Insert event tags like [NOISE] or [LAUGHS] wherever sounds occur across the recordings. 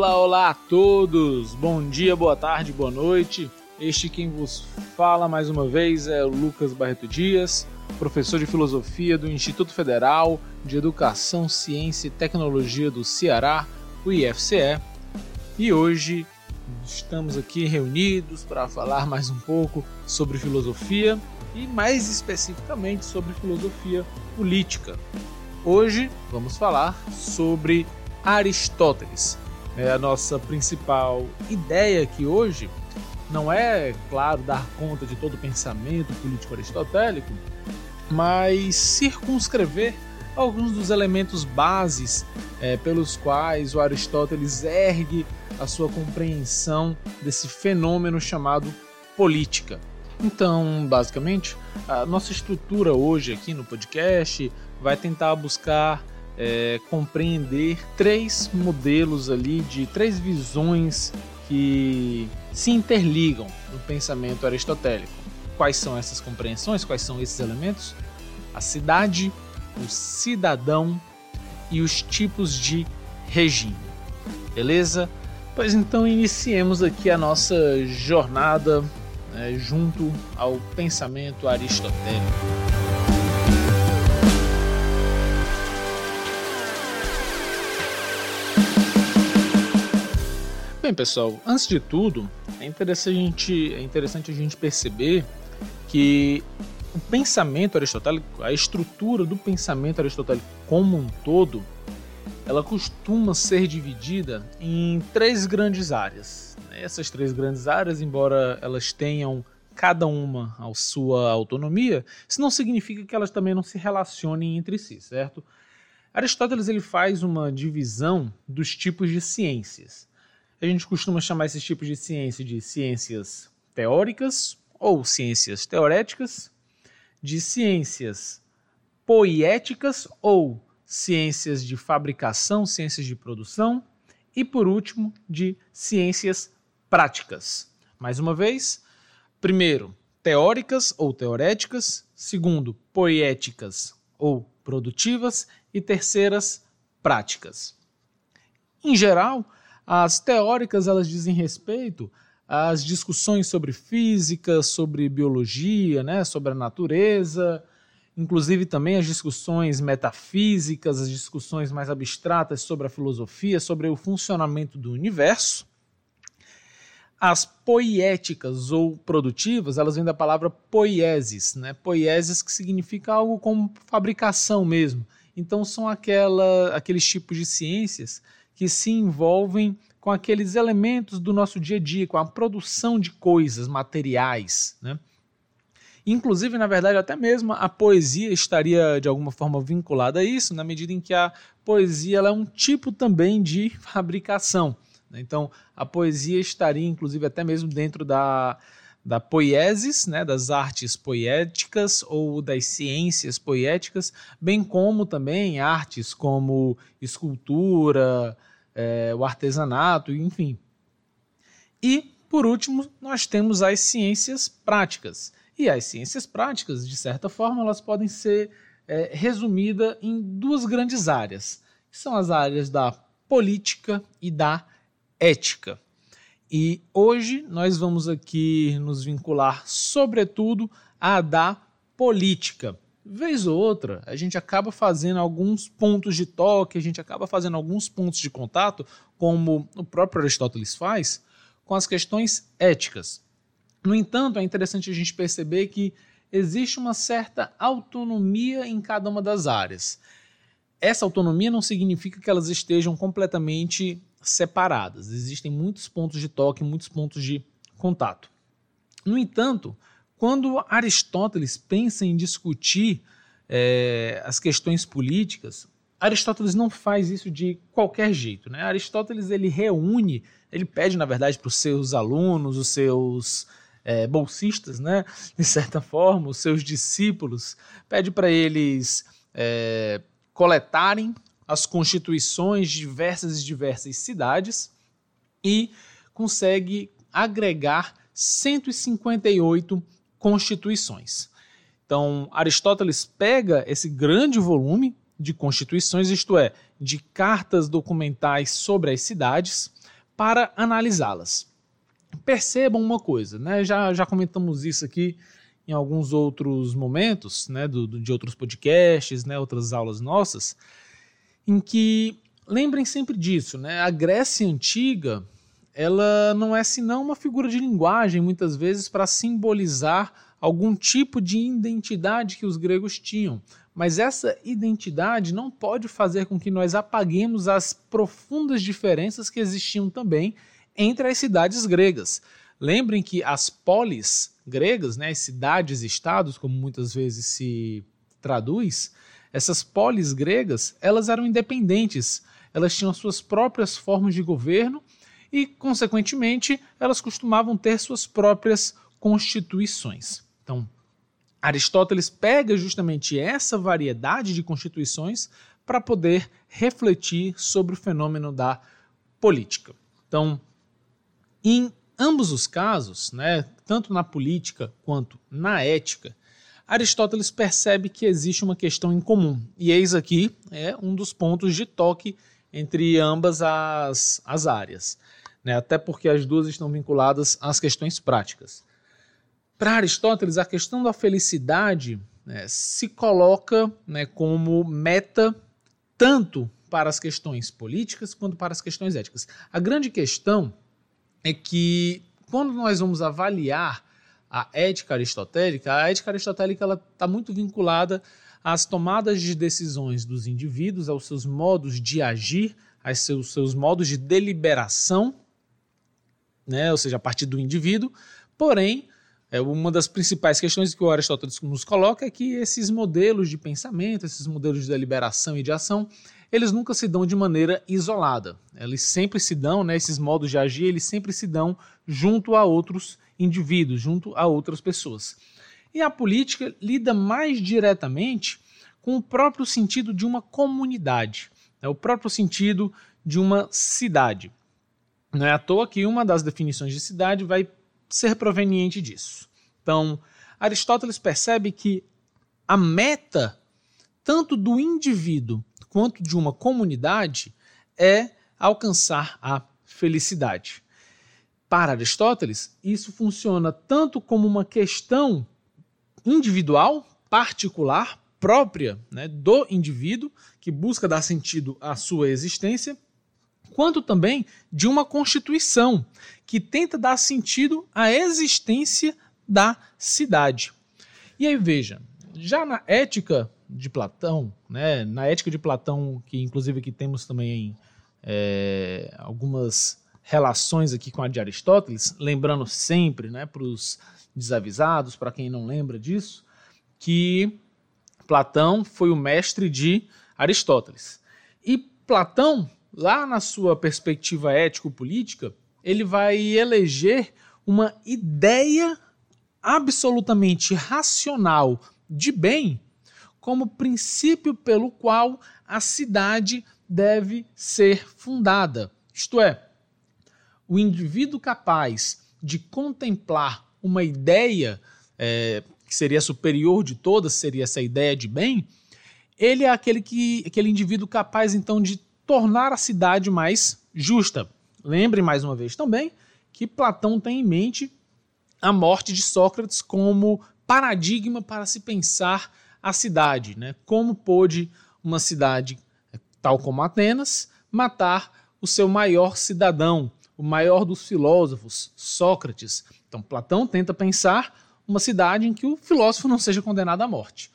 Olá, olá a todos! Bom dia, boa tarde, boa noite. Este quem vos fala mais uma vez é o Lucas Barreto Dias, professor de filosofia do Instituto Federal de Educação, Ciência e Tecnologia do Ceará, o IFCE. E hoje estamos aqui reunidos para falar mais um pouco sobre filosofia e mais especificamente sobre filosofia política. Hoje vamos falar sobre Aristóteles. É a nossa principal ideia aqui hoje não é, claro, dar conta de todo o pensamento político aristotélico, mas circunscrever alguns dos elementos bases é, pelos quais o Aristóteles ergue a sua compreensão desse fenômeno chamado política. Então, basicamente, a nossa estrutura hoje aqui no podcast vai tentar buscar é, compreender três modelos ali de três visões que se interligam no pensamento aristotélico. Quais são essas compreensões? Quais são esses elementos? A cidade, o cidadão e os tipos de regime. Beleza? Pois então iniciemos aqui a nossa jornada né, junto ao pensamento aristotélico. Bem, pessoal, antes de tudo, é interessante, é interessante a gente perceber que o pensamento aristotélico, a estrutura do pensamento aristotélico como um todo, ela costuma ser dividida em três grandes áreas. Essas três grandes áreas, embora elas tenham cada uma a sua autonomia, isso não significa que elas também não se relacionem entre si, certo? Aristóteles ele faz uma divisão dos tipos de ciências. A gente costuma chamar esses tipos de ciência de ciências teóricas ou ciências teoréticas, de ciências poéticas ou ciências de fabricação, ciências de produção e, por último, de ciências práticas. Mais uma vez, primeiro, teóricas ou teoréticas, segundo, poéticas ou produtivas e terceiras, práticas. Em geral, as teóricas elas dizem respeito às discussões sobre física, sobre biologia, né, sobre a natureza, inclusive também as discussões metafísicas, as discussões mais abstratas sobre a filosofia, sobre o funcionamento do universo. As poéticas ou produtivas, elas vêm da palavra poiesis, né? Poiesis que significa algo como fabricação mesmo. Então são aquela, aqueles tipos de ciências que se envolvem com aqueles elementos do nosso dia a dia, com a produção de coisas materiais. Né? Inclusive, na verdade, até mesmo a poesia estaria de alguma forma vinculada a isso, na medida em que a poesia é um tipo também de fabricação. Né? Então, a poesia estaria, inclusive, até mesmo dentro da, da poiesis, né, das artes poéticas ou das ciências poéticas, bem como também artes como escultura, é, o artesanato, enfim. E, por último, nós temos as ciências práticas. E as ciências práticas, de certa forma, elas podem ser é, resumidas em duas grandes áreas, que são as áreas da política e da ética. E hoje nós vamos aqui nos vincular, sobretudo, à da política vez ou outra, a gente acaba fazendo alguns pontos de toque, a gente acaba fazendo alguns pontos de contato, como o próprio Aristóteles faz, com as questões éticas. No entanto, é interessante a gente perceber que existe uma certa autonomia em cada uma das áreas. Essa autonomia não significa que elas estejam completamente separadas. Existem muitos pontos de toque, muitos pontos de contato. No entanto, quando Aristóteles pensa em discutir é, as questões políticas, Aristóteles não faz isso de qualquer jeito. Né? Aristóteles ele reúne, ele pede, na verdade, para os seus alunos, os seus é, bolsistas, né? de certa forma, os seus discípulos, pede para eles é, coletarem as constituições de diversas e diversas cidades e consegue agregar 158 constituições. Então, Aristóteles pega esse grande volume de constituições, isto é, de cartas documentais sobre as cidades, para analisá-las. Percebam uma coisa, né? já, já comentamos isso aqui em alguns outros momentos, né, do, do, de outros podcasts, né, outras aulas nossas, em que lembrem sempre disso, né? A Grécia antiga, ela não é senão uma figura de linguagem muitas vezes para simbolizar algum tipo de identidade que os gregos tinham. Mas essa identidade não pode fazer com que nós apaguemos as profundas diferenças que existiam também entre as cidades gregas. Lembrem que as polis gregas, né, as cidades-estados, como muitas vezes se traduz, essas polis gregas, elas eram independentes, elas tinham suas próprias formas de governo e, consequentemente, elas costumavam ter suas próprias constituições. Então, Aristóteles pega justamente essa variedade de constituições para poder refletir sobre o fenômeno da política. Então, em ambos os casos, né, tanto na política quanto na ética, Aristóteles percebe que existe uma questão em comum. E eis aqui é um dos pontos de toque entre ambas as, as áreas. Né? Até porque as duas estão vinculadas às questões práticas. Para Aristóteles, a questão da felicidade né, se coloca né, como meta tanto para as questões políticas quanto para as questões éticas. A grande questão é que quando nós vamos avaliar a ética aristotélica, a ética aristotélica está muito vinculada às tomadas de decisões dos indivíduos, aos seus modos de agir, aos seus, seus modos de deliberação, né, ou seja, a partir do indivíduo, porém é, uma das principais questões que o Aristóteles nos coloca é que esses modelos de pensamento, esses modelos de deliberação e de ação, eles nunca se dão de maneira isolada. Eles sempre se dão, né, esses modos de agir, eles sempre se dão junto a outros indivíduos, junto a outras pessoas. E a política lida mais diretamente com o próprio sentido de uma comunidade, né, o próprio sentido de uma cidade. Não é à toa que uma das definições de cidade vai ser proveniente disso. Então, Aristóteles percebe que a meta, tanto do indivíduo quanto de uma comunidade, é alcançar a felicidade. Para Aristóteles, isso funciona tanto como uma questão individual, particular, própria né, do indivíduo, que busca dar sentido à sua existência, quanto também de uma constituição que tenta dar sentido à existência da cidade. E aí veja, já na ética de Platão, né, na ética de Platão, que inclusive aqui temos também é, algumas relações aqui com a de Aristóteles, lembrando sempre, né, para os desavisados, para quem não lembra disso, que Platão foi o mestre de Aristóteles. E Platão lá na sua perspectiva ético-política, ele vai eleger uma ideia absolutamente racional de bem como princípio pelo qual a cidade deve ser fundada. Isto é, o indivíduo capaz de contemplar uma ideia é, que seria superior de todas, seria essa ideia de bem, ele é aquele, que, aquele indivíduo capaz então de tornar a cidade mais justa. Lembre mais uma vez também que Platão tem em mente a morte de Sócrates como paradigma para se pensar a cidade, né? Como pôde uma cidade tal como Atenas matar o seu maior cidadão, o maior dos filósofos, Sócrates. Então Platão tenta pensar uma cidade em que o filósofo não seja condenado à morte.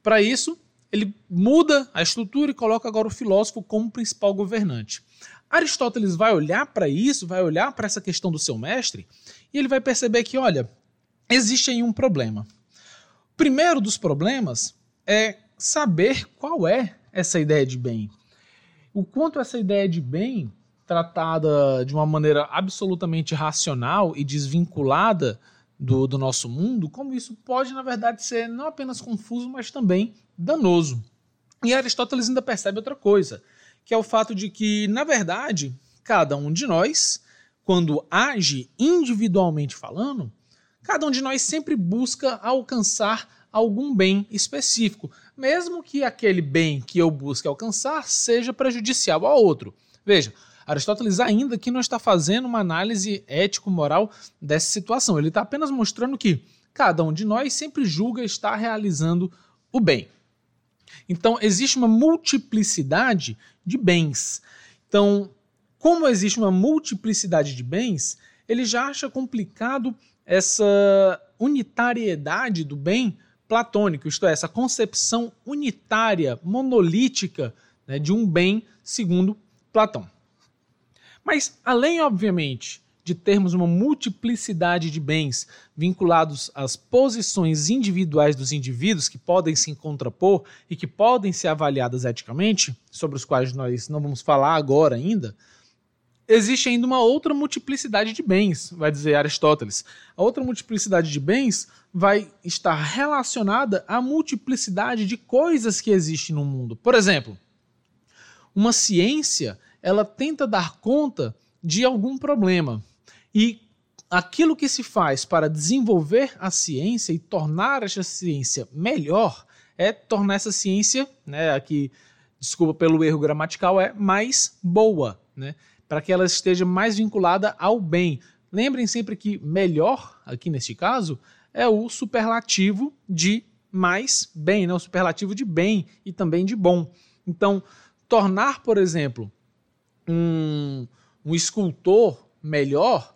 Para isso, ele muda a estrutura e coloca agora o filósofo como principal governante. Aristóteles vai olhar para isso, vai olhar para essa questão do seu mestre, e ele vai perceber que, olha, existe aí um problema. O primeiro dos problemas é saber qual é essa ideia de bem. O quanto essa ideia de bem, tratada de uma maneira absolutamente racional e desvinculada do, do nosso mundo, como isso pode, na verdade, ser não apenas confuso, mas também danoso. E Aristóteles ainda percebe outra coisa, que é o fato de que, na verdade, cada um de nós, quando age individualmente falando, cada um de nós sempre busca alcançar algum bem específico, mesmo que aquele bem que eu busque alcançar seja prejudicial ao outro. Veja, Aristóteles ainda que não está fazendo uma análise ético-moral dessa situação. Ele está apenas mostrando que cada um de nós sempre julga estar realizando o bem. Então, existe uma multiplicidade de bens. Então, como existe uma multiplicidade de bens, ele já acha complicado essa unitariedade do bem platônico, isto é, essa concepção unitária, monolítica né, de um bem segundo Platão. Mas, além, obviamente, de termos uma multiplicidade de bens vinculados às posições individuais dos indivíduos que podem se contrapor e que podem ser avaliadas eticamente, sobre os quais nós não vamos falar agora ainda, existe ainda uma outra multiplicidade de bens, vai dizer Aristóteles. A outra multiplicidade de bens vai estar relacionada à multiplicidade de coisas que existem no mundo. Por exemplo, uma ciência, ela tenta dar conta de algum problema. E aquilo que se faz para desenvolver a ciência e tornar essa ciência melhor é tornar essa ciência, né, aqui, desculpa pelo erro gramatical, é mais boa, né, para que ela esteja mais vinculada ao bem. Lembrem sempre que melhor, aqui neste caso, é o superlativo de mais bem, né, o superlativo de bem e também de bom. Então, tornar, por exemplo, um, um escultor melhor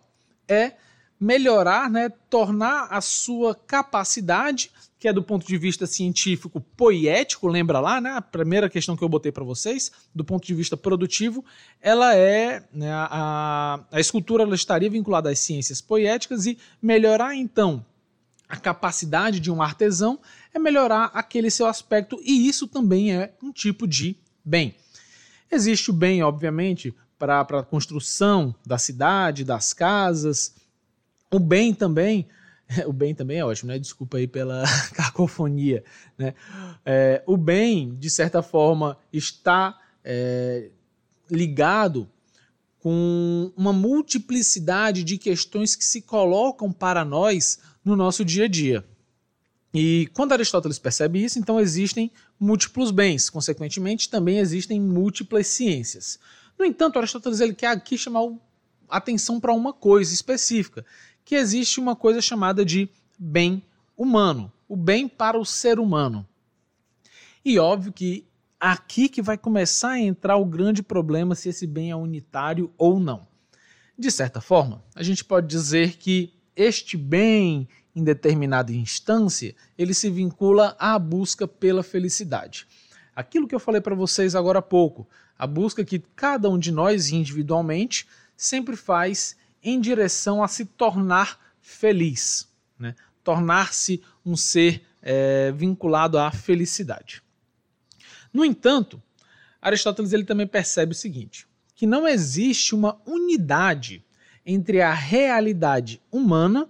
é melhorar, né, tornar a sua capacidade, que é do ponto de vista científico poético, lembra lá, né, a primeira questão que eu botei para vocês, do ponto de vista produtivo, ela é, né, a, a escultura ela estaria vinculada às ciências poéticas e melhorar então a capacidade de um artesão é melhorar aquele seu aspecto e isso também é um tipo de bem. Existe o bem, obviamente, para a construção da cidade, das casas. O bem também, [LAUGHS] o bem também é ótimo, né? Desculpa aí pela [LAUGHS] cacofonia, né? É, o bem, de certa forma, está é, ligado com uma multiplicidade de questões que se colocam para nós no nosso dia a dia. E quando Aristóteles percebe isso, então existem múltiplos bens, consequentemente também existem múltiplas ciências. No entanto, Aristóteles ele quer aqui chamar atenção para uma coisa específica, que existe uma coisa chamada de bem humano, o bem para o ser humano. E óbvio que aqui que vai começar a entrar o grande problema se esse bem é unitário ou não. De certa forma, a gente pode dizer que este bem, em determinada instância, ele se vincula à busca pela felicidade. Aquilo que eu falei para vocês agora há pouco, a busca que cada um de nós individualmente sempre faz em direção a se tornar feliz, né? tornar-se um ser é, vinculado à felicidade. No entanto, Aristóteles ele também percebe o seguinte: que não existe uma unidade entre a realidade humana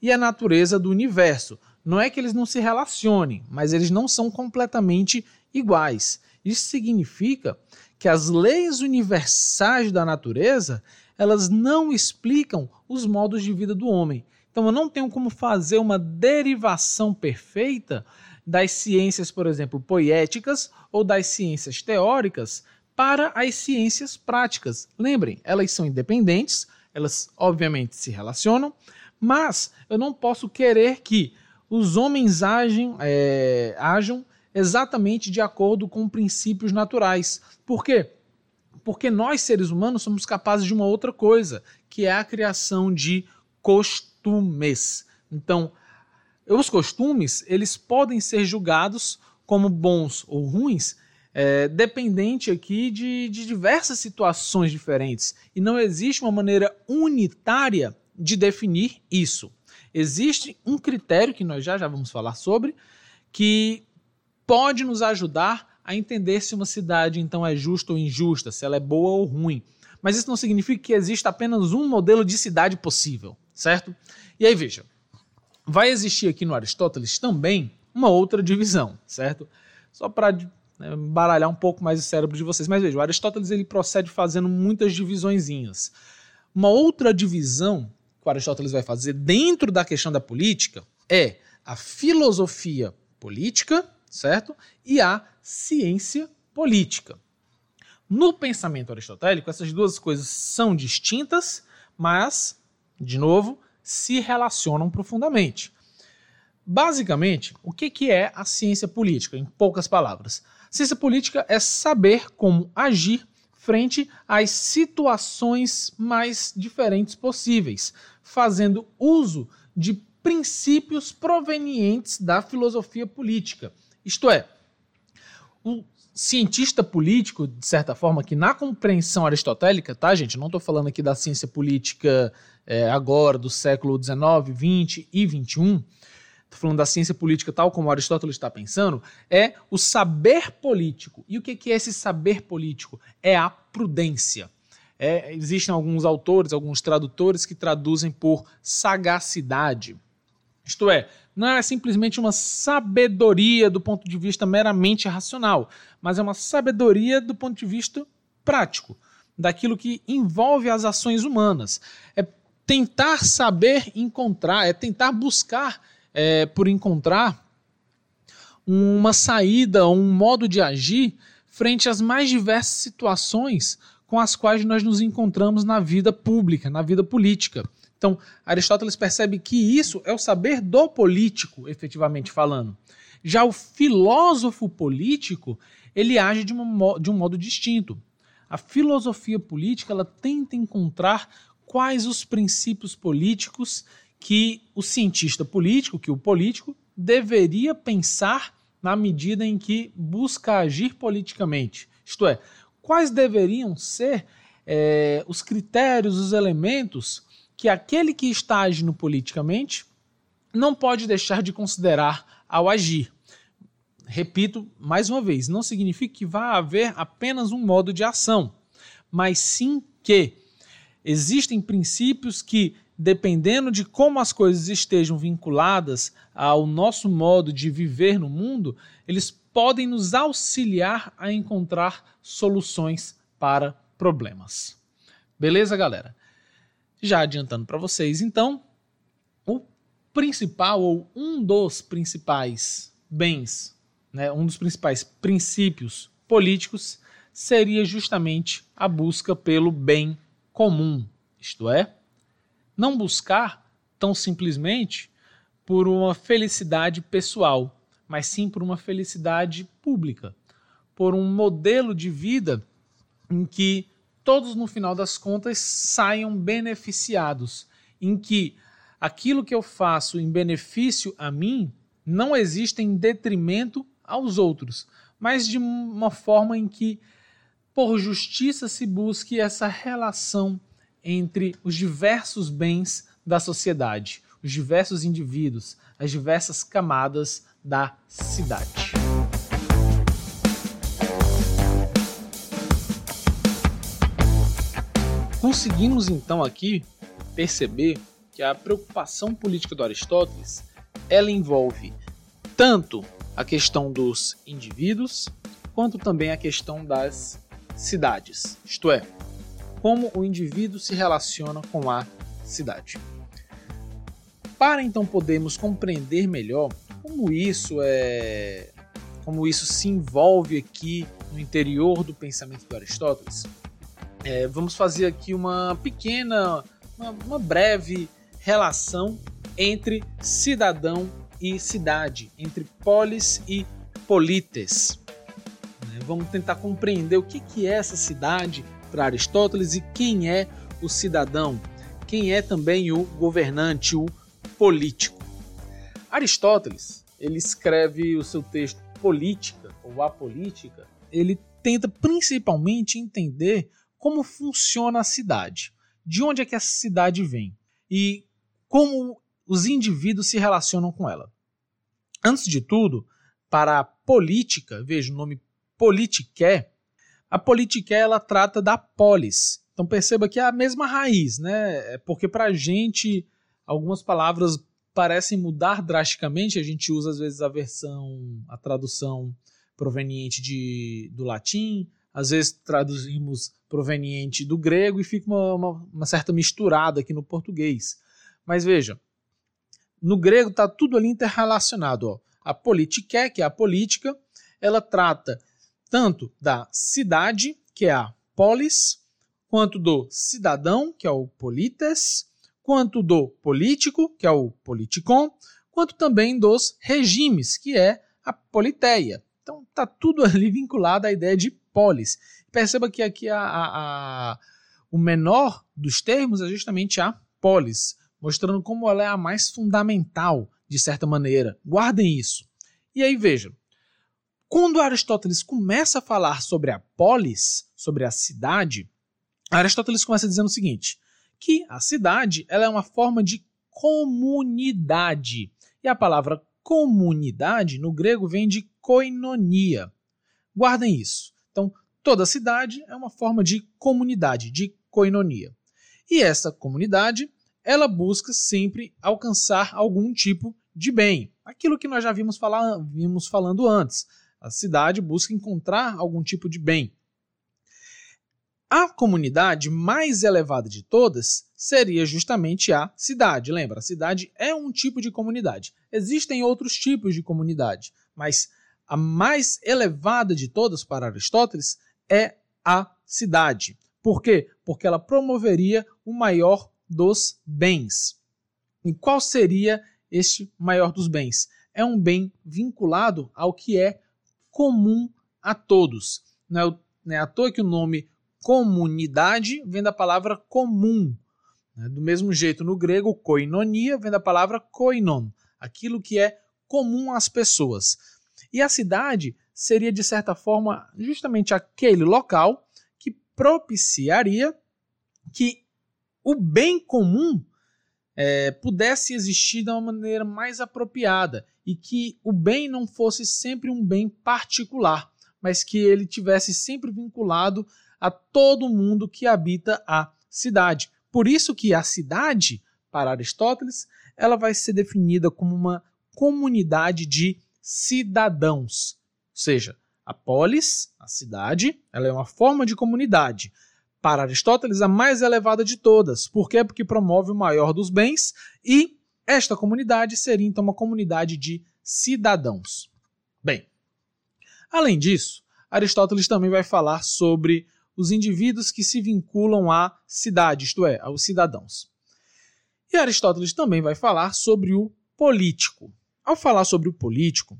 e a natureza do universo. Não é que eles não se relacionem, mas eles não são completamente iguais. Isso significa que as leis universais da natureza, elas não explicam os modos de vida do homem. Então eu não tenho como fazer uma derivação perfeita das ciências, por exemplo, poéticas ou das ciências teóricas para as ciências práticas. Lembrem, elas são independentes, elas obviamente se relacionam, mas eu não posso querer que os homens agem, é, ajam exatamente de acordo com princípios naturais. Por quê? Porque nós, seres humanos, somos capazes de uma outra coisa, que é a criação de costumes. Então, os costumes, eles podem ser julgados como bons ou ruins, é, dependente aqui de, de diversas situações diferentes. E não existe uma maneira unitária de definir isso. Existe um critério que nós já, já vamos falar sobre, que pode nos ajudar a entender se uma cidade então é justa ou injusta, se ela é boa ou ruim. Mas isso não significa que exista apenas um modelo de cidade possível, certo? E aí veja, vai existir aqui no Aristóteles também uma outra divisão, certo? Só para né, baralhar um pouco mais o cérebro de vocês. Mas veja, o Aristóteles ele procede fazendo muitas divisõezinhas. Uma outra divisão que o Aristóteles vai fazer dentro da questão da política é a filosofia política certo? E a ciência política. No pensamento aristotélico, essas duas coisas são distintas, mas, de novo, se relacionam profundamente. Basicamente, o que é a ciência política, em poucas palavras? Ciência política é saber como agir frente às situações mais diferentes possíveis, fazendo uso de princípios provenientes da filosofia política. Isto é, o cientista político, de certa forma, que na compreensão aristotélica, tá, gente? Não estou falando aqui da ciência política é, agora, do século XIX, XX e XXI estou falando da ciência política tal como Aristóteles está pensando, é o saber político. E o que é esse saber político? É a prudência. É, existem alguns autores, alguns tradutores que traduzem por sagacidade. Isto é, não é simplesmente uma sabedoria do ponto de vista meramente racional, mas é uma sabedoria do ponto de vista prático, daquilo que envolve as ações humanas. É tentar saber encontrar, é tentar buscar é, por encontrar uma saída, um modo de agir frente às mais diversas situações com as quais nós nos encontramos na vida pública, na vida política. Então, Aristóteles percebe que isso é o saber do político, efetivamente falando. Já o filósofo político, ele age de, uma, de um modo distinto. A filosofia política, ela tenta encontrar quais os princípios políticos que o cientista político, que o político, deveria pensar na medida em que busca agir politicamente. Isto é, quais deveriam ser é, os critérios, os elementos que aquele que está agindo politicamente não pode deixar de considerar ao agir. Repito mais uma vez, não significa que vá haver apenas um modo de ação, mas sim que existem princípios que dependendo de como as coisas estejam vinculadas ao nosso modo de viver no mundo, eles podem nos auxiliar a encontrar soluções para problemas. Beleza, galera? Já adiantando para vocês, então, o principal ou um dos principais bens, né, um dos principais princípios políticos seria justamente a busca pelo bem comum, isto é, não buscar tão simplesmente por uma felicidade pessoal, mas sim por uma felicidade pública, por um modelo de vida em que todos, no final das contas, saiam beneficiados, em que aquilo que eu faço em benefício a mim não existe em detrimento aos outros, mas de uma forma em que, por justiça, se busque essa relação entre os diversos bens da sociedade, os diversos indivíduos, as diversas camadas da cidade. Conseguimos então aqui perceber que a preocupação política do Aristóteles ela envolve tanto a questão dos indivíduos quanto também a questão das cidades, isto é, como o indivíduo se relaciona com a cidade. Para então podermos compreender melhor como isso é como isso se envolve aqui no interior do pensamento de Aristóteles, é, vamos fazer aqui uma pequena, uma, uma breve relação entre cidadão e cidade, entre polis e polites. Né, vamos tentar compreender o que, é essa cidade, para Aristóteles e quem é o cidadão, quem é também o governante, o político. Aristóteles, ele escreve o seu texto Política ou A Política, ele tenta principalmente entender como funciona a cidade, de onde é que essa cidade vem e como os indivíduos se relacionam com ela. Antes de tudo, para a política, veja o nome politiqué, a politique ela trata da polis. Então perceba que é a mesma raiz, né? É porque para a gente algumas palavras parecem mudar drasticamente. A gente usa às vezes a versão, a tradução proveniente de, do latim, às vezes traduzimos proveniente do grego e fica uma, uma, uma certa misturada aqui no português. Mas veja, no grego está tudo ali interrelacionado. Ó. A politiké, que é a política, ela trata tanto da cidade, que é a polis, quanto do cidadão, que é o polites, quanto do político, que é o politicon, quanto também dos regimes, que é a politeia. Então está tudo ali vinculado à ideia de polis. Perceba que aqui a, a, a, o menor dos termos é justamente a polis, mostrando como ela é a mais fundamental, de certa maneira. Guardem isso. E aí veja, quando Aristóteles começa a falar sobre a polis, sobre a cidade, Aristóteles começa dizendo o seguinte: que a cidade ela é uma forma de comunidade. E a palavra comunidade no grego vem de koinonia. Guardem isso. Então, toda cidade é uma forma de comunidade, de koinonia. E essa comunidade, ela busca sempre alcançar algum tipo de bem. Aquilo que nós já vimos, falar, vimos falando antes. A cidade busca encontrar algum tipo de bem. A comunidade mais elevada de todas seria justamente a cidade. Lembra, a cidade é um tipo de comunidade. Existem outros tipos de comunidade, mas a mais elevada de todas para Aristóteles é a cidade. Por quê? Porque ela promoveria o maior dos bens. E qual seria este maior dos bens? É um bem vinculado ao que é comum a todos. Não é, é à toa que o nome comunidade vem da palavra comum. Né? Do mesmo jeito, no grego, koinonia vem da palavra koinon, aquilo que é comum às pessoas. E a cidade seria, de certa forma, justamente aquele local que propiciaria que o bem comum é, pudesse existir de uma maneira mais apropriada e que o bem não fosse sempre um bem particular, mas que ele tivesse sempre vinculado a todo mundo que habita a cidade. Por isso que a cidade, para Aristóteles, ela vai ser definida como uma comunidade de cidadãos. Ou seja, a polis, a cidade, ela é uma forma de comunidade. Para Aristóteles, a mais elevada de todas. Por quê? Porque promove o maior dos bens e esta comunidade seria então uma comunidade de cidadãos. Bem, além disso, Aristóteles também vai falar sobre os indivíduos que se vinculam à cidade, isto é, aos cidadãos. E Aristóteles também vai falar sobre o político. Ao falar sobre o político,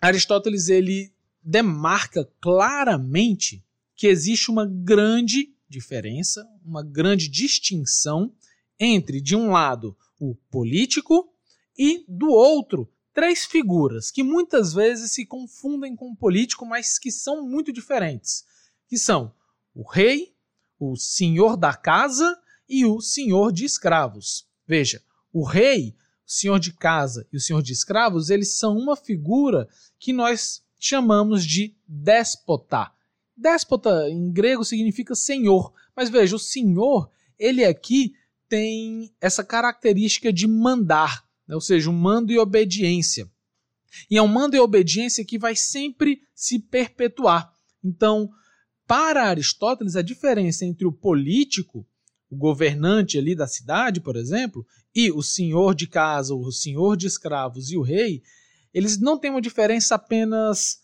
Aristóteles ele demarca claramente que existe uma grande diferença, uma grande distinção entre, de um lado, o político e, do outro, três figuras que muitas vezes se confundem com o político, mas que são muito diferentes, que são o rei, o senhor da casa e o senhor de escravos. Veja, o rei, senhor de casa e o senhor de escravos, eles são uma figura que nós chamamos de déspota. Déspota em grego significa senhor, mas veja, o senhor, ele aqui tem essa característica de mandar, né? ou seja, um mando e obediência. E é um mando e obediência que vai sempre se perpetuar. Então, para Aristóteles, a diferença entre o político, o governante ali da cidade, por exemplo, e o senhor de casa, o senhor de escravos e o rei, eles não têm uma diferença apenas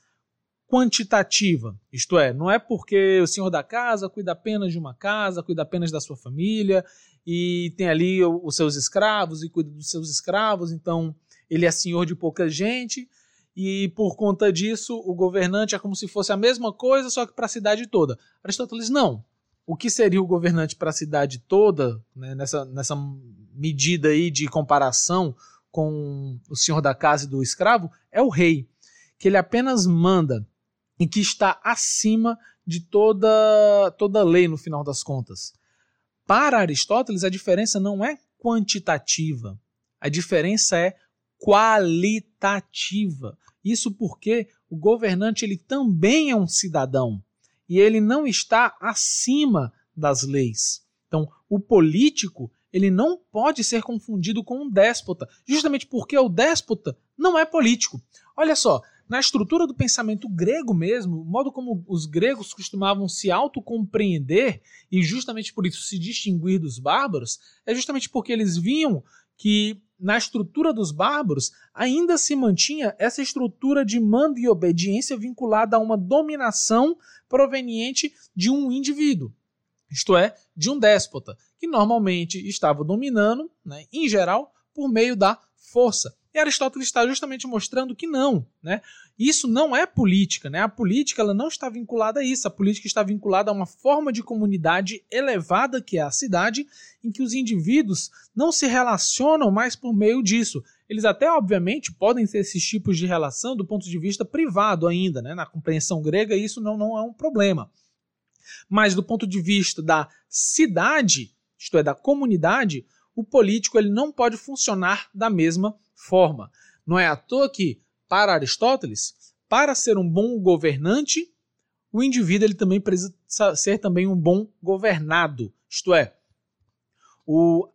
quantitativa. Isto é, não é porque o senhor da casa cuida apenas de uma casa, cuida apenas da sua família e tem ali os seus escravos e cuida dos seus escravos, então ele é senhor de pouca gente e por conta disso o governante é como se fosse a mesma coisa, só que para a cidade toda. Aristóteles não. O que seria o governante para a cidade toda, né, nessa, nessa medida aí de comparação com o senhor da casa e do escravo, é o rei, que ele apenas manda e que está acima de toda, toda lei no final das contas. Para Aristóteles, a diferença não é quantitativa, a diferença é qualitativa. Isso porque o governante ele também é um cidadão e ele não está acima das leis. Então, o político ele não pode ser confundido com um déspota, justamente porque o déspota não é político. Olha só, na estrutura do pensamento grego mesmo, o modo como os gregos costumavam se autocompreender e justamente por isso se distinguir dos bárbaros, é justamente porque eles viam que na estrutura dos bárbaros ainda se mantinha essa estrutura de mando e obediência vinculada a uma dominação proveniente de um indivíduo, isto é, de um déspota, que normalmente estava dominando, né, em geral, por meio da força. E Aristóteles está justamente mostrando que não, né? Isso não é política, né? A política ela não está vinculada a isso. A política está vinculada a uma forma de comunidade elevada que é a cidade, em que os indivíduos não se relacionam mais por meio disso. Eles até, obviamente, podem ter esses tipos de relação do ponto de vista privado ainda, né? Na compreensão grega, isso não, não é um problema. Mas do ponto de vista da cidade, isto é, da comunidade, o político ele não pode funcionar da mesma forma. Não é à toa que, para Aristóteles, para ser um bom governante, o indivíduo ele também precisa ser também um bom governado. Isto é, o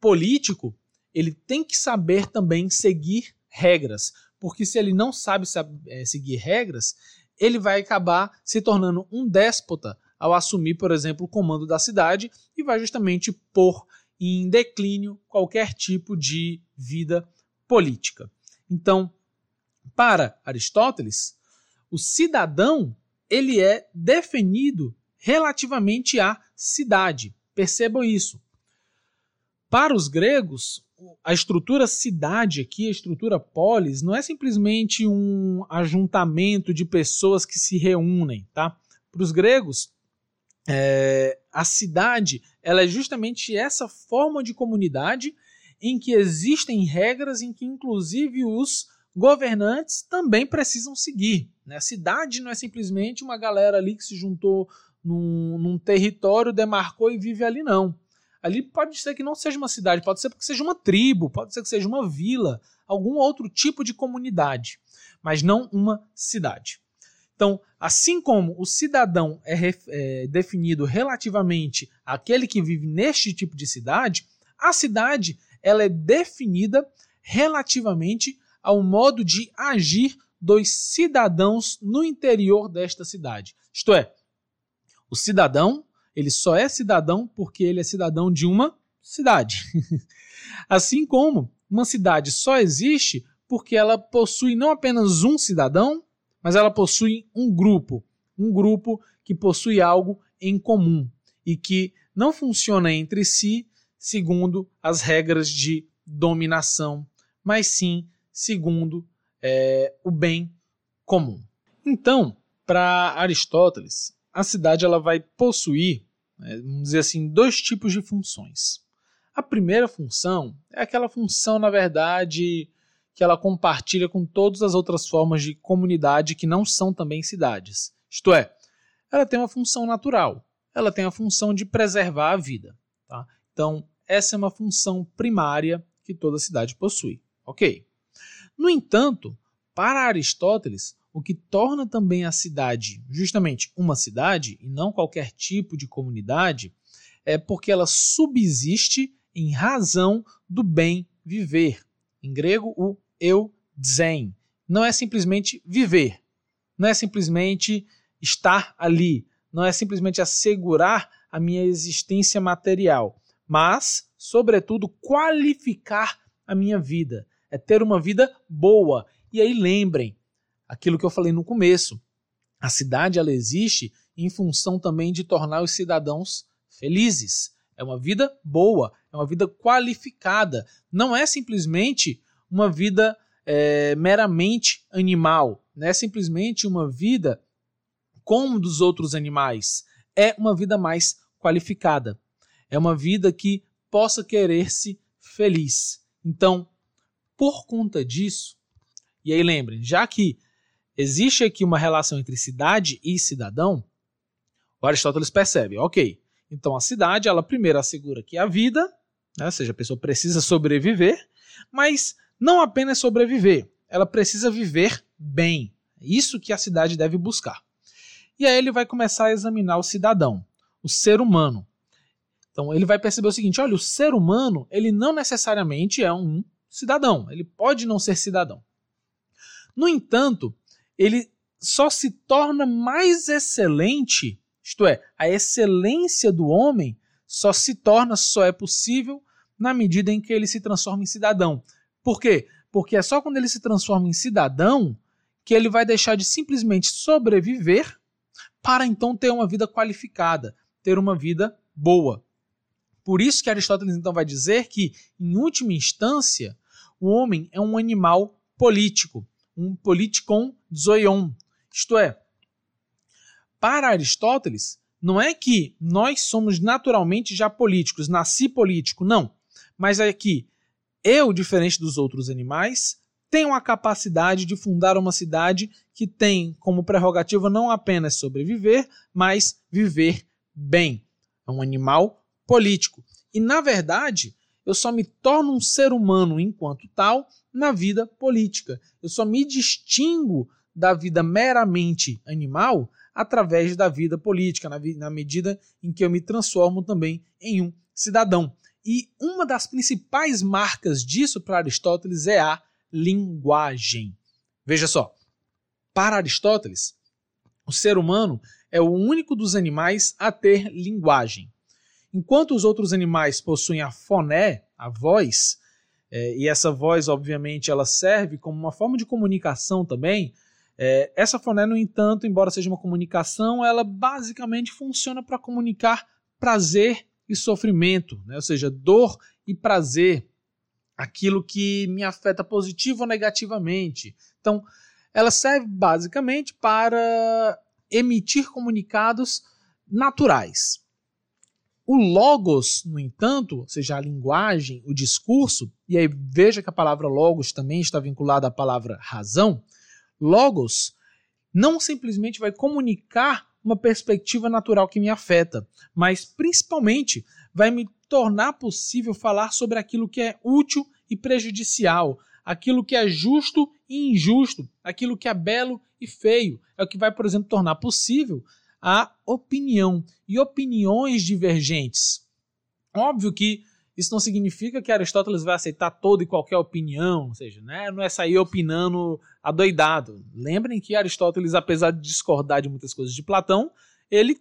político ele tem que saber também seguir regras, porque se ele não sabe é, seguir regras, ele vai acabar se tornando um déspota ao assumir, por exemplo, o comando da cidade e vai justamente pôr em declínio qualquer tipo de vida política. Então, para Aristóteles, o cidadão ele é definido relativamente à cidade. Percebam isso. Para os gregos, a estrutura cidade aqui, a estrutura polis, não é simplesmente um ajuntamento de pessoas que se reúnem, tá? Para os gregos, é, a cidade ela é justamente essa forma de comunidade em que existem regras em que, inclusive, os governantes também precisam seguir. Né? A cidade não é simplesmente uma galera ali que se juntou num, num território, demarcou e vive ali, não. Ali pode ser que não seja uma cidade, pode ser que seja uma tribo, pode ser que seja uma vila, algum outro tipo de comunidade, mas não uma cidade. Então, assim como o cidadão é, é, definido relativamente àquele que vive neste tipo de cidade, a cidade ela é definida relativamente ao modo de agir dos cidadãos no interior desta cidade. Isto é, o cidadão, ele só é cidadão porque ele é cidadão de uma cidade. [LAUGHS] assim como uma cidade só existe porque ela possui não apenas um cidadão, mas ela possui um grupo, um grupo que possui algo em comum e que não funciona entre si segundo as regras de dominação, mas sim segundo é, o bem comum. Então, para Aristóteles, a cidade ela vai possuir, né, vamos dizer assim, dois tipos de funções. A primeira função é aquela função, na verdade, que ela compartilha com todas as outras formas de comunidade que não são também cidades. Isto é, ela tem uma função natural, ela tem a função de preservar a vida. Tá? Então, essa é uma função primária que toda cidade possui. Ok. No entanto, para Aristóteles, o que torna também a cidade justamente uma cidade e não qualquer tipo de comunidade é porque ela subsiste em razão do bem viver. Em grego, o eu zen. Não é simplesmente viver, não é simplesmente estar ali, não é simplesmente assegurar a minha existência material, mas, sobretudo, qualificar a minha vida, é ter uma vida boa. E aí lembrem aquilo que eu falei no começo. A cidade ela existe em função também de tornar os cidadãos felizes. É uma vida boa, é uma vida qualificada. Não é simplesmente uma vida é, meramente animal, não é simplesmente uma vida como dos outros animais. É uma vida mais qualificada. É uma vida que possa querer-se feliz. Então, por conta disso, e aí lembrem, já que existe aqui uma relação entre cidade e cidadão, o Aristóteles percebe, ok, então a cidade, ela primeiro assegura que a vida, né, ou seja, a pessoa precisa sobreviver, mas não apenas sobreviver, ela precisa viver bem. Isso que a cidade deve buscar. E aí ele vai começar a examinar o cidadão, o ser humano. Então ele vai perceber o seguinte: olha, o ser humano ele não necessariamente é um cidadão, ele pode não ser cidadão. No entanto, ele só se torna mais excelente, isto é, a excelência do homem só se torna, só é possível na medida em que ele se transforma em cidadão. Por quê? Porque é só quando ele se transforma em cidadão que ele vai deixar de simplesmente sobreviver para então ter uma vida qualificada, ter uma vida boa. Por isso que Aristóteles então vai dizer que, em última instância, o homem é um animal político, um politikon zoion. Isto é, para Aristóteles, não é que nós somos naturalmente já políticos, nasci político, não. Mas é que eu, diferente dos outros animais, tenho a capacidade de fundar uma cidade que tem como prerrogativa não apenas sobreviver, mas viver bem. É um animal político. E, na verdade, eu só me torno um ser humano enquanto tal na vida política. Eu só me distingo da vida meramente animal através da vida política, na, na medida em que eu me transformo também em um cidadão. E uma das principais marcas disso para Aristóteles é a linguagem. Veja só, para Aristóteles, o ser humano é o único dos animais a ter linguagem. Enquanto os outros animais possuem a foné, a voz, é, e essa voz, obviamente, ela serve como uma forma de comunicação também, é, essa foné, no entanto, embora seja uma comunicação, ela basicamente funciona para comunicar prazer e sofrimento, né? ou seja, dor e prazer, aquilo que me afeta positivo ou negativamente. Então, ela serve basicamente para emitir comunicados naturais. O logos, no entanto, ou seja, a linguagem, o discurso, e aí veja que a palavra logos também está vinculada à palavra razão. Logos não simplesmente vai comunicar uma perspectiva natural que me afeta, mas principalmente vai me tornar possível falar sobre aquilo que é útil e prejudicial, aquilo que é justo e injusto, aquilo que é belo e feio. É o que vai, por exemplo, tornar possível a opinião e opiniões divergentes. Óbvio que isso não significa que Aristóteles vai aceitar toda e qualquer opinião, ou seja, né, não é sair opinando adoidado. Lembrem que Aristóteles, apesar de discordar de muitas coisas de Platão, ele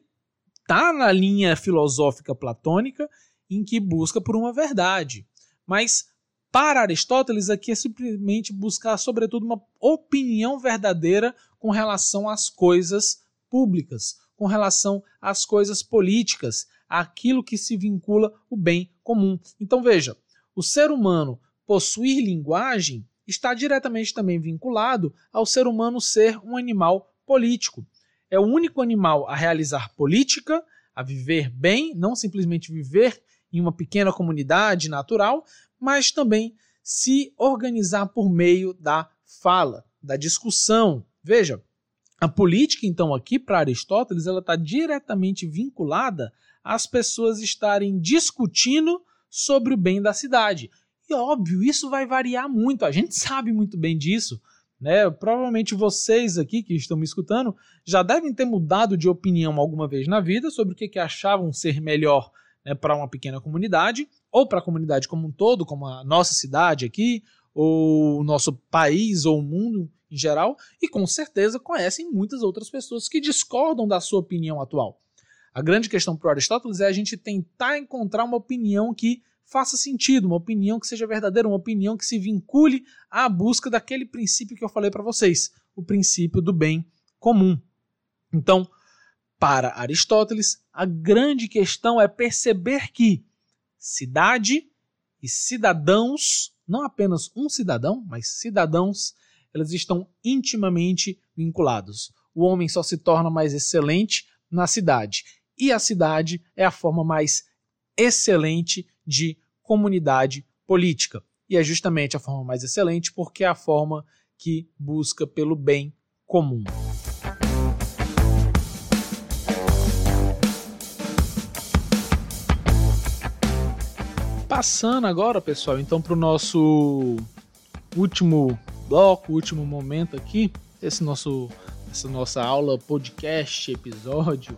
está na linha filosófica platônica em que busca por uma verdade. Mas para Aristóteles aqui é simplesmente buscar, sobretudo, uma opinião verdadeira com relação às coisas públicas, com relação às coisas políticas, aquilo que se vincula o bem comum. Então veja, o ser humano possuir linguagem está diretamente também vinculado ao ser humano ser um animal político. É o único animal a realizar política, a viver bem, não simplesmente viver em uma pequena comunidade natural, mas também se organizar por meio da fala, da discussão. Veja, a política, então, aqui para Aristóteles, ela está diretamente vinculada às pessoas estarem discutindo sobre o bem da cidade. E óbvio, isso vai variar muito, a gente [LAUGHS] sabe muito bem disso. Né? Provavelmente vocês aqui que estão me escutando já devem ter mudado de opinião alguma vez na vida sobre o que, que achavam ser melhor né, para uma pequena comunidade, ou para a comunidade como um todo, como a nossa cidade aqui, ou o nosso país, ou o mundo em geral, e com certeza conhecem muitas outras pessoas que discordam da sua opinião atual. A grande questão para Aristóteles é a gente tentar encontrar uma opinião que faça sentido, uma opinião que seja verdadeira, uma opinião que se vincule à busca daquele princípio que eu falei para vocês, o princípio do bem comum. Então, para Aristóteles, a grande questão é perceber que cidade e cidadãos, não apenas um cidadão, mas cidadãos, elas estão intimamente vinculados. O homem só se torna mais excelente na cidade, e a cidade é a forma mais excelente de comunidade política. E é justamente a forma mais excelente porque é a forma que busca pelo bem comum. Passando agora, pessoal, então para o nosso último bloco, último momento aqui, esse nosso, essa nossa aula, podcast, episódio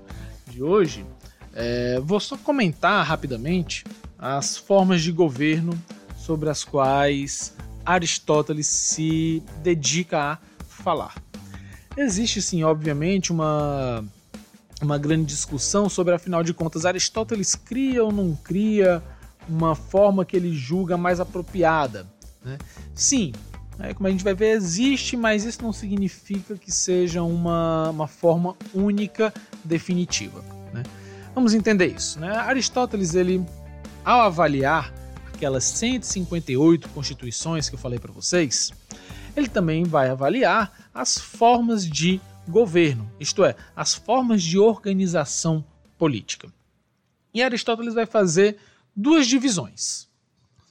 de hoje, é, vou só comentar rapidamente as formas de governo sobre as quais Aristóteles se dedica a falar. Existe sim, obviamente, uma, uma grande discussão sobre, afinal de contas, Aristóteles cria ou não cria uma forma que ele julga mais apropriada. Né? Sim, é, como a gente vai ver, existe, mas isso não significa que seja uma, uma forma única, definitiva. Né? Vamos entender isso. Né? Aristóteles, ele, ao avaliar aquelas 158 constituições que eu falei para vocês, ele também vai avaliar as formas de governo, isto é, as formas de organização política. E Aristóteles vai fazer duas divisões.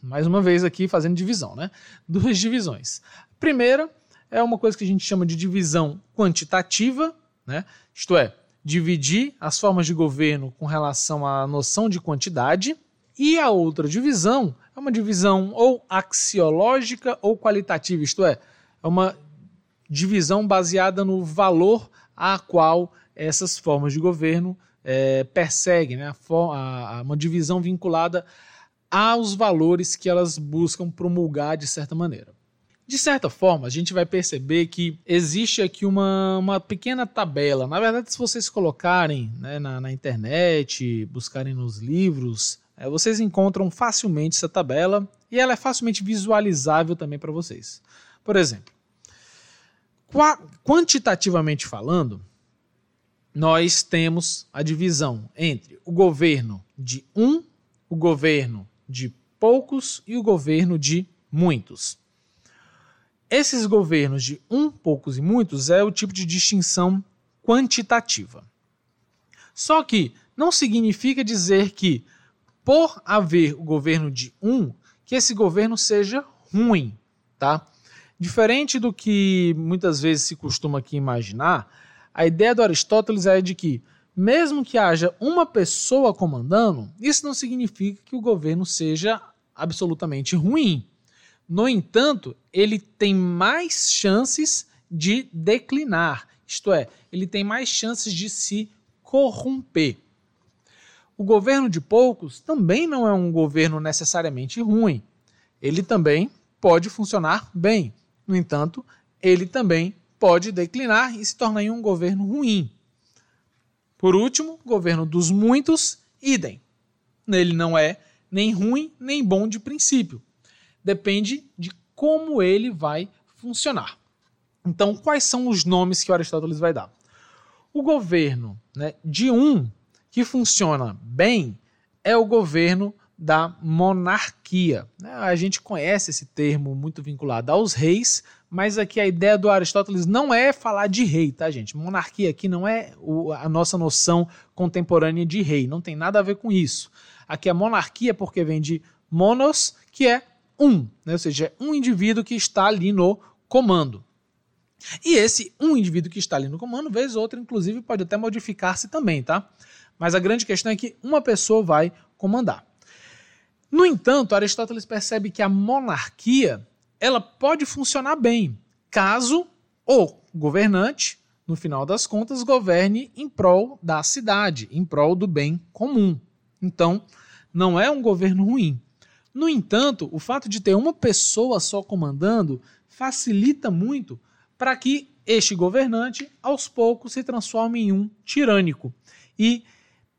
Mais uma vez aqui fazendo divisão, né? Duas divisões. A primeira é uma coisa que a gente chama de divisão quantitativa, né? Isto é, dividir as formas de governo com relação à noção de quantidade. E a outra divisão é uma divisão ou axiológica ou qualitativa, isto é, é uma divisão baseada no valor a qual essas formas de governo é, perseguem, né? Uma divisão vinculada aos valores que elas buscam promulgar de certa maneira. De certa forma, a gente vai perceber que existe aqui uma, uma pequena tabela. Na verdade, se vocês colocarem né, na, na, internet, buscarem nos livros, é, vocês encontram facilmente essa tabela e ela é facilmente visualizável também para vocês. Por exemplo, quantitativamente falando, nós temos a divisão entre o governo de um, o governo de poucos e o governo de muitos. Esses governos de um, poucos e muitos é o tipo de distinção quantitativa. Só que não significa dizer que, por haver o governo de um, que esse governo seja ruim, tá? Diferente do que muitas vezes se costuma aqui imaginar, a ideia do Aristóteles é de que, mesmo que haja uma pessoa comandando, isso não significa que o governo seja absolutamente ruim. No entanto, ele tem mais chances de declinar, isto é, ele tem mais chances de se corromper. O governo de poucos também não é um governo necessariamente ruim. Ele também pode funcionar bem. No entanto, ele também pode declinar e se tornar um governo ruim. Por último, governo dos muitos, idem. Ele não é nem ruim nem bom de princípio. Depende de como ele vai funcionar. Então, quais são os nomes que Aristóteles vai dar? O governo né, de um que funciona bem é o governo da monarquia. A gente conhece esse termo muito vinculado aos reis, mas aqui a ideia do Aristóteles não é falar de rei, tá, gente? Monarquia aqui não é a nossa noção contemporânea de rei, não tem nada a ver com isso. Aqui a monarquia é porque vem de monos, que é um, né? ou seja, é um indivíduo que está ali no comando. E esse um indivíduo que está ali no comando, vez ou outra, inclusive, pode até modificar-se também, tá? Mas a grande questão é que uma pessoa vai comandar. No entanto, Aristóteles percebe que a monarquia ela pode funcionar bem, caso o governante, no final das contas, governe em prol da cidade, em prol do bem comum. Então, não é um governo ruim. No entanto, o fato de ter uma pessoa só comandando facilita muito para que este governante, aos poucos, se transforme em um tirânico e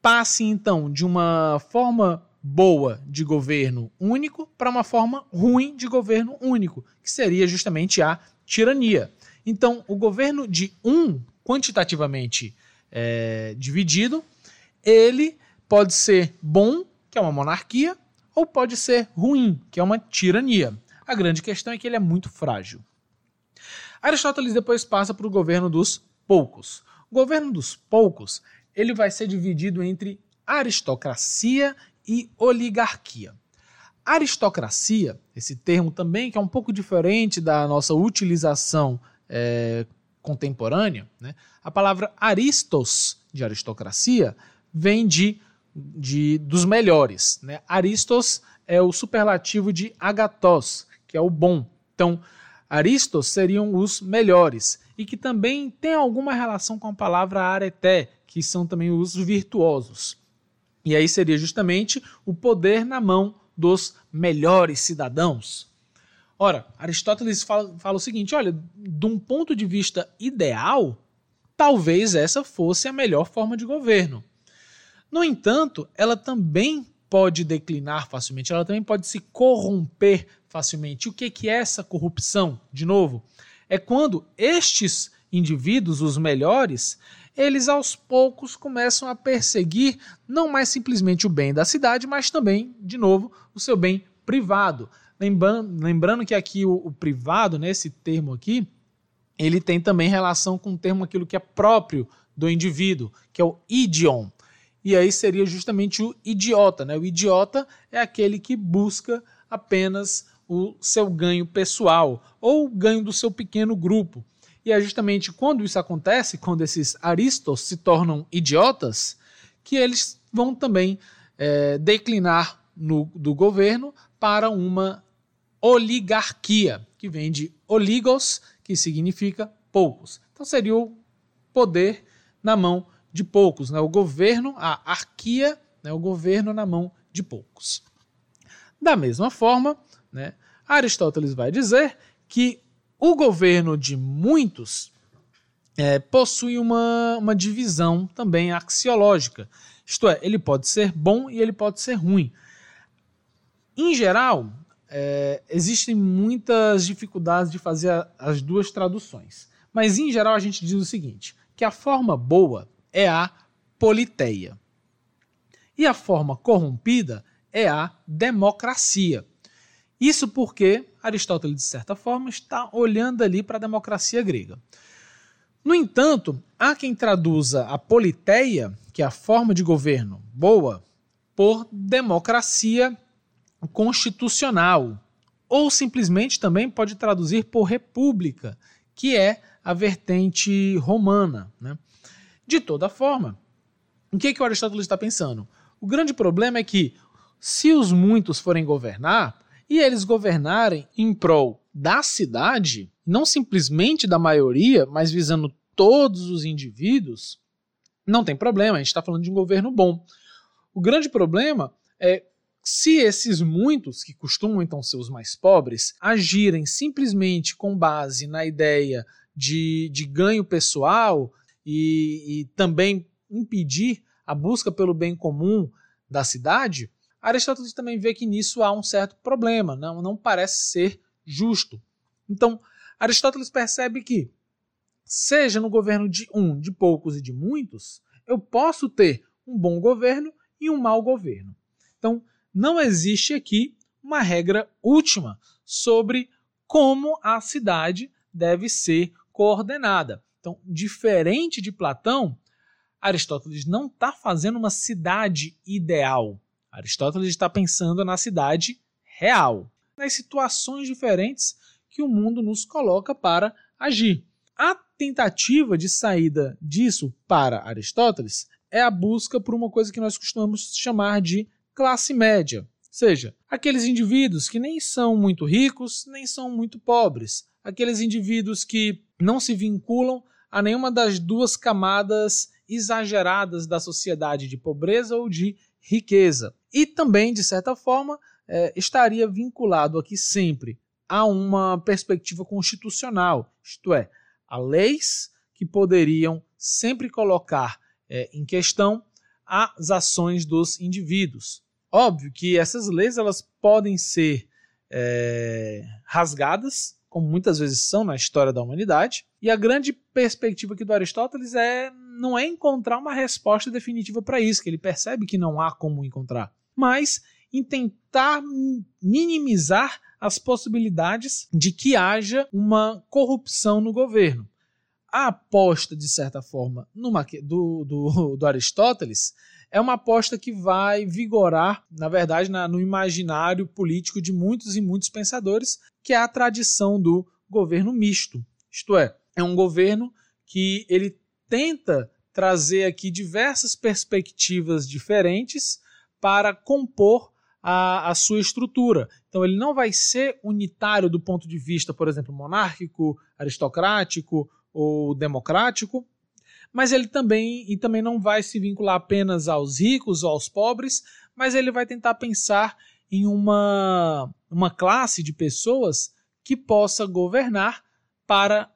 passe então de uma forma boa de governo único para uma forma ruim de governo único, que seria justamente a tirania. Então, o governo de um, quantitativamente é, dividido, ele pode ser bom, que é uma monarquia, ou pode ser ruim, que é uma tirania. A grande questão é que ele é muito frágil. Aristóteles depois passa para o governo dos poucos. O governo dos poucos ele vai ser dividido entre aristocracia e oligarquia. Aristocracia, esse termo também que é um pouco diferente da nossa utilização é, contemporânea, né? a palavra aristos de aristocracia vem de, de dos melhores. Né? Aristos é o superlativo de agatos, que é o bom. Então, aristos seriam os melhores e que também tem alguma relação com a palavra areté, que são também os virtuosos. E aí seria justamente o poder na mão dos melhores cidadãos. Ora, Aristóteles fala, fala o seguinte: olha, de um ponto de vista ideal, talvez essa fosse a melhor forma de governo. No entanto, ela também pode declinar facilmente, ela também pode se corromper facilmente. O que, que é essa corrupção? De novo, é quando estes indivíduos, os melhores, eles aos poucos começam a perseguir não mais simplesmente o bem da cidade, mas também, de novo, o seu bem privado. Lembrando, lembrando que aqui o, o privado, né, termo aqui, ele tem também relação com o termo aquilo que é próprio do indivíduo, que é o idiom. E aí seria justamente o idiota. Né? O idiota é aquele que busca apenas o seu ganho pessoal ou o ganho do seu pequeno grupo. E é justamente quando isso acontece, quando esses aristos se tornam idiotas, que eles vão também é, declinar no, do governo para uma oligarquia, que vem de oligos, que significa poucos. Então seria o poder na mão de poucos, né? o governo, a arquia, né? o governo na mão de poucos. Da mesma forma, né? Aristóteles vai dizer que o governo de muitos é, possui uma, uma divisão também axiológica, isto é, ele pode ser bom e ele pode ser ruim. Em geral, é, existem muitas dificuldades de fazer as duas traduções, mas em geral a gente diz o seguinte: que a forma boa é a politeia e a forma corrompida é a democracia. Isso porque Aristóteles, de certa forma, está olhando ali para a democracia grega. No entanto, há quem traduza a politeia, que é a forma de governo boa, por democracia constitucional, ou simplesmente também pode traduzir por república, que é a vertente romana. Né? De toda forma, o que, é que o Aristóteles está pensando? O grande problema é que, se os muitos forem governar, e eles governarem em prol da cidade, não simplesmente da maioria, mas visando todos os indivíduos, não tem problema, a gente está falando de um governo bom. O grande problema é se esses muitos, que costumam então ser os mais pobres, agirem simplesmente com base na ideia de, de ganho pessoal e, e também impedir a busca pelo bem comum da cidade, Aristóteles também vê que nisso há um certo problema, não, não parece ser justo. Então, Aristóteles percebe que, seja no governo de um, de poucos e de muitos, eu posso ter um bom governo e um mau governo. Então, não existe aqui uma regra última sobre como a cidade deve ser coordenada. Então, diferente de Platão, Aristóteles não está fazendo uma cidade ideal. Aristóteles está pensando na cidade real, nas situações diferentes que o mundo nos coloca para agir. A tentativa de saída disso para Aristóteles é a busca por uma coisa que nós costumamos chamar de classe média, ou seja, aqueles indivíduos que nem são muito ricos, nem são muito pobres, aqueles indivíduos que não se vinculam a nenhuma das duas camadas exageradas da sociedade de pobreza ou de riqueza. E também, de certa forma, é, estaria vinculado aqui sempre a uma perspectiva constitucional, isto é, a leis que poderiam sempre colocar é, em questão as ações dos indivíduos. Óbvio que essas leis elas podem ser é, rasgadas, como muitas vezes são na história da humanidade, e a grande perspectiva aqui do Aristóteles é não é encontrar uma resposta definitiva para isso, que ele percebe que não há como encontrar, mas em tentar minimizar as possibilidades de que haja uma corrupção no governo. A aposta, de certa forma, do, do, [LAUGHS] do Aristóteles é uma aposta que vai vigorar, na verdade, na, no imaginário político de muitos e muitos pensadores, que é a tradição do governo misto. Isto é, é um governo que ele tenta trazer aqui diversas perspectivas diferentes para compor a, a, sua estrutura. Então ele não vai ser unitário do ponto de vista, por exemplo, monárquico, aristocrático ou democrático, mas ele também e também não vai se vincular apenas aos ricos ou aos pobres, mas ele vai tentar pensar em uma, uma classe de pessoas que possa governar para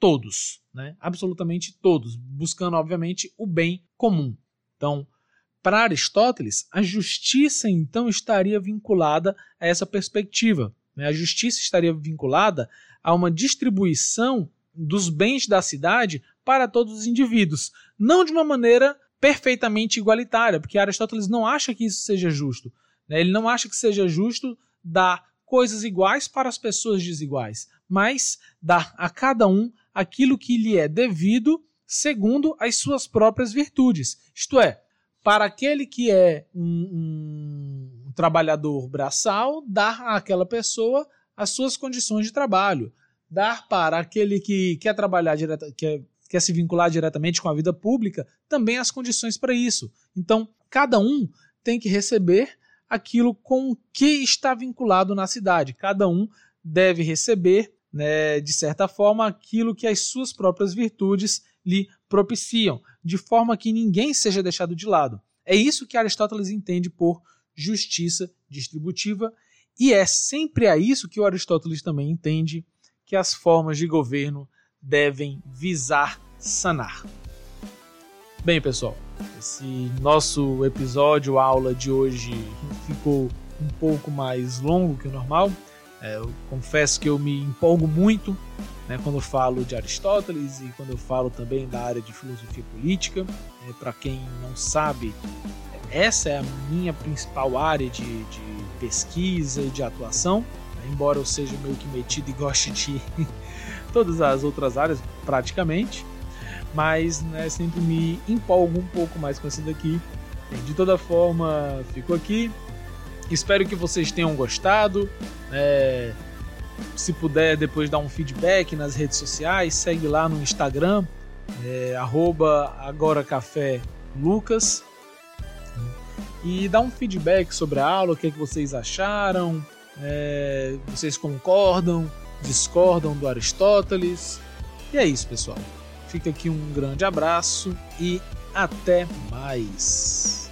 todos, né? absolutamente todos, buscando, obviamente, o bem comum. Então, Para Aristóteles, a justiça então estaria vinculada a essa perspectiva. Né? A justiça estaria vinculada a uma distribuição dos bens da cidade para todos os indivíduos, não de uma maneira perfeitamente igualitária, porque Aristóteles não acha que isso seja justo. Né? Ele não acha que seja justo dar coisas iguais para as pessoas desiguais, mas dar a cada um aquilo que lhe é devido segundo as suas próprias virtudes. Isto é, para aquele que é um, um trabalhador braçal, dar àquela pessoa as suas condições de trabalho. Dar para aquele que quer trabalhar direta, quer, quer se vincular diretamente com a vida pública, também as condições para isso. Então, cada um tem que receber aquilo com que está vinculado na cidade. Cada um deve receber, né, de certa forma, aquilo que as suas próprias virtudes lhe propiciam, de forma que ninguém seja deixado de lado. É isso que Aristóteles entende por justiça distributiva, e é sempre a isso que o Aristóteles também entende que as formas de governo devem visar sanar. Bem, pessoal, esse nosso episódio, aula de hoje, ficou um pouco mais longo que o normal. É, eu confesso que eu me empolgo muito né, quando eu falo de Aristóteles e quando eu falo também da área de filosofia política. É, Para quem não sabe, essa é a minha principal área de, de pesquisa e de atuação. Embora eu seja meio que metido e goste de [LAUGHS] todas as outras áreas, praticamente mas né, sempre me empolgo um pouco mais com essa daqui. De toda forma, fico aqui. Espero que vocês tenham gostado. É, se puder depois dar um feedback nas redes sociais, segue lá no Instagram, é, agoracafélucas e dá um feedback sobre a aula, o que, é que vocês acharam, é, vocês concordam, discordam do Aristóteles. E é isso, pessoal. Fica aqui um grande abraço e até mais.